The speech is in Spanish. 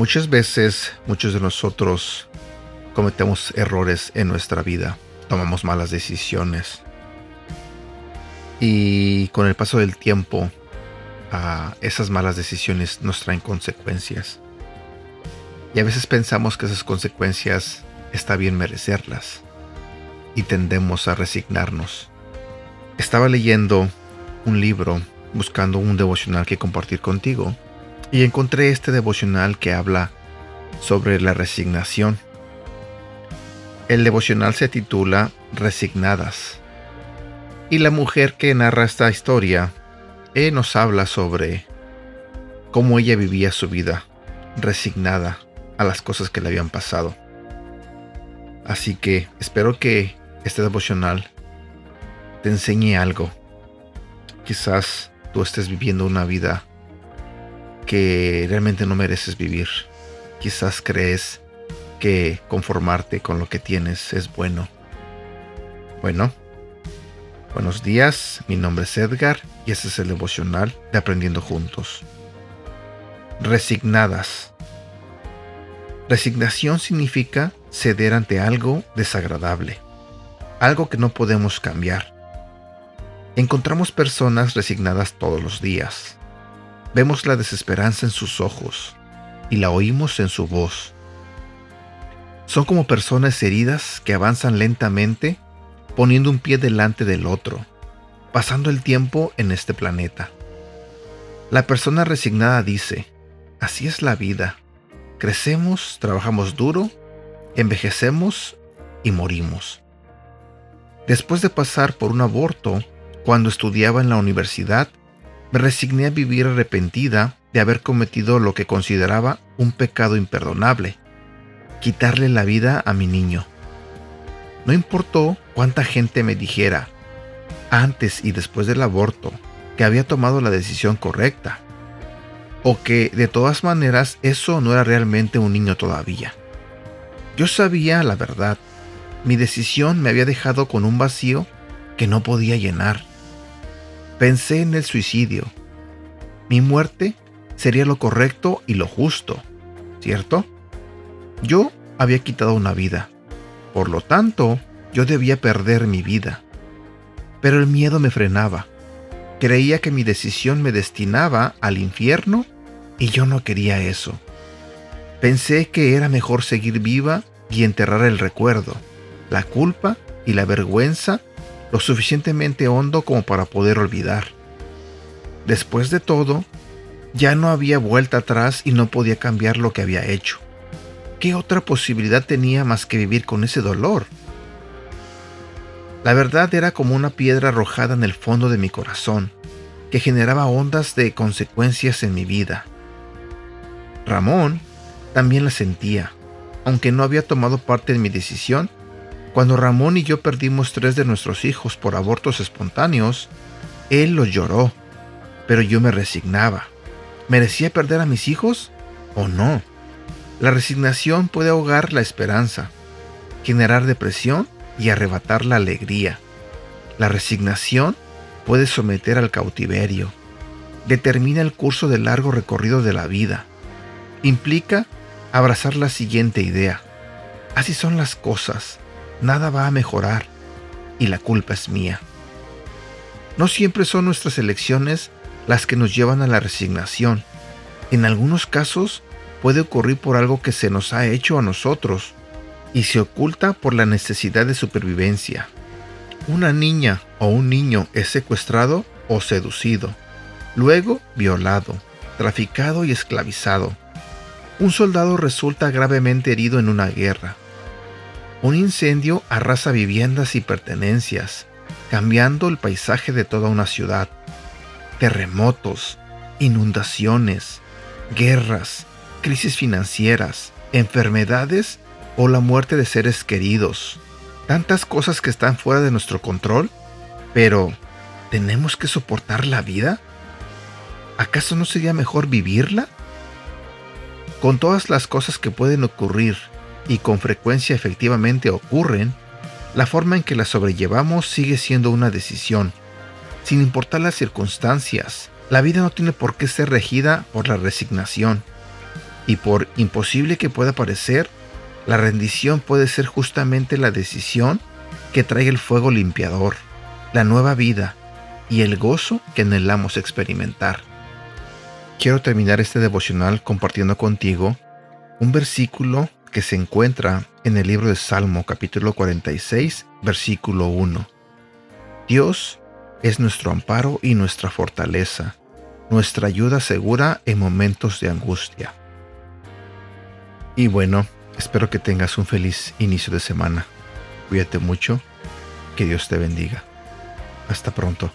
Muchas veces, muchos de nosotros cometemos errores en nuestra vida, tomamos malas decisiones. Y con el paso del tiempo, ah, esas malas decisiones nos traen consecuencias. Y a veces pensamos que esas consecuencias está bien merecerlas. Y tendemos a resignarnos. Estaba leyendo un libro buscando un devocional que compartir contigo y encontré este devocional que habla sobre la resignación. El devocional se titula Resignadas. Y la mujer que narra esta historia eh, nos habla sobre cómo ella vivía su vida, resignada a las cosas que le habían pasado. Así que espero que este devocional te enseñe algo. Quizás tú estés viviendo una vida que realmente no mereces vivir. Quizás crees que conformarte con lo que tienes es bueno. Bueno, buenos días, mi nombre es Edgar y este es el devocional de Aprendiendo Juntos. Resignadas. Resignación significa ceder ante algo desagradable, algo que no podemos cambiar. Encontramos personas resignadas todos los días Vemos la desesperanza en sus ojos y la oímos en su voz. Son como personas heridas que avanzan lentamente poniendo un pie delante del otro, pasando el tiempo en este planeta. La persona resignada dice, así es la vida. Crecemos, trabajamos duro, envejecemos y morimos. Después de pasar por un aborto, cuando estudiaba en la universidad, me resigné a vivir arrepentida de haber cometido lo que consideraba un pecado imperdonable, quitarle la vida a mi niño. No importó cuánta gente me dijera, antes y después del aborto, que había tomado la decisión correcta, o que de todas maneras eso no era realmente un niño todavía. Yo sabía la verdad, mi decisión me había dejado con un vacío que no podía llenar. Pensé en el suicidio. Mi muerte sería lo correcto y lo justo, ¿cierto? Yo había quitado una vida. Por lo tanto, yo debía perder mi vida. Pero el miedo me frenaba. Creía que mi decisión me destinaba al infierno y yo no quería eso. Pensé que era mejor seguir viva y enterrar el recuerdo, la culpa y la vergüenza lo suficientemente hondo como para poder olvidar. Después de todo, ya no había vuelta atrás y no podía cambiar lo que había hecho. ¿Qué otra posibilidad tenía más que vivir con ese dolor? La verdad era como una piedra arrojada en el fondo de mi corazón, que generaba ondas de consecuencias en mi vida. Ramón también la sentía, aunque no había tomado parte en mi decisión, cuando Ramón y yo perdimos tres de nuestros hijos por abortos espontáneos, él los lloró, pero yo me resignaba. ¿Merecía perder a mis hijos o no? La resignación puede ahogar la esperanza, generar depresión y arrebatar la alegría. La resignación puede someter al cautiverio. Determina el curso del largo recorrido de la vida. Implica abrazar la siguiente idea. Así son las cosas nada va a mejorar y la culpa es mía. No siempre son nuestras elecciones las que nos llevan a la resignación. En algunos casos puede ocurrir por algo que se nos ha hecho a nosotros y se oculta por la necesidad de supervivencia. Una niña o un niño es secuestrado o seducido, luego violado, traficado y esclavizado. Un soldado resulta gravemente herido en una guerra. Un incendio arrasa viviendas y pertenencias, cambiando el paisaje de toda una ciudad. Terremotos, inundaciones, guerras, crisis financieras, enfermedades o la muerte de seres queridos. Tantas cosas que están fuera de nuestro control, pero ¿tenemos que soportar la vida? ¿Acaso no sería mejor vivirla? Con todas las cosas que pueden ocurrir y con frecuencia efectivamente ocurren, la forma en que las sobrellevamos sigue siendo una decisión. Sin importar las circunstancias, la vida no tiene por qué ser regida por la resignación. Y por imposible que pueda parecer, la rendición puede ser justamente la decisión que trae el fuego limpiador, la nueva vida y el gozo que anhelamos experimentar. Quiero terminar este devocional compartiendo contigo un versículo que se encuentra en el libro de Salmo capítulo 46, versículo 1. Dios es nuestro amparo y nuestra fortaleza, nuestra ayuda segura en momentos de angustia. Y bueno, espero que tengas un feliz inicio de semana. Cuídate mucho, que Dios te bendiga. Hasta pronto.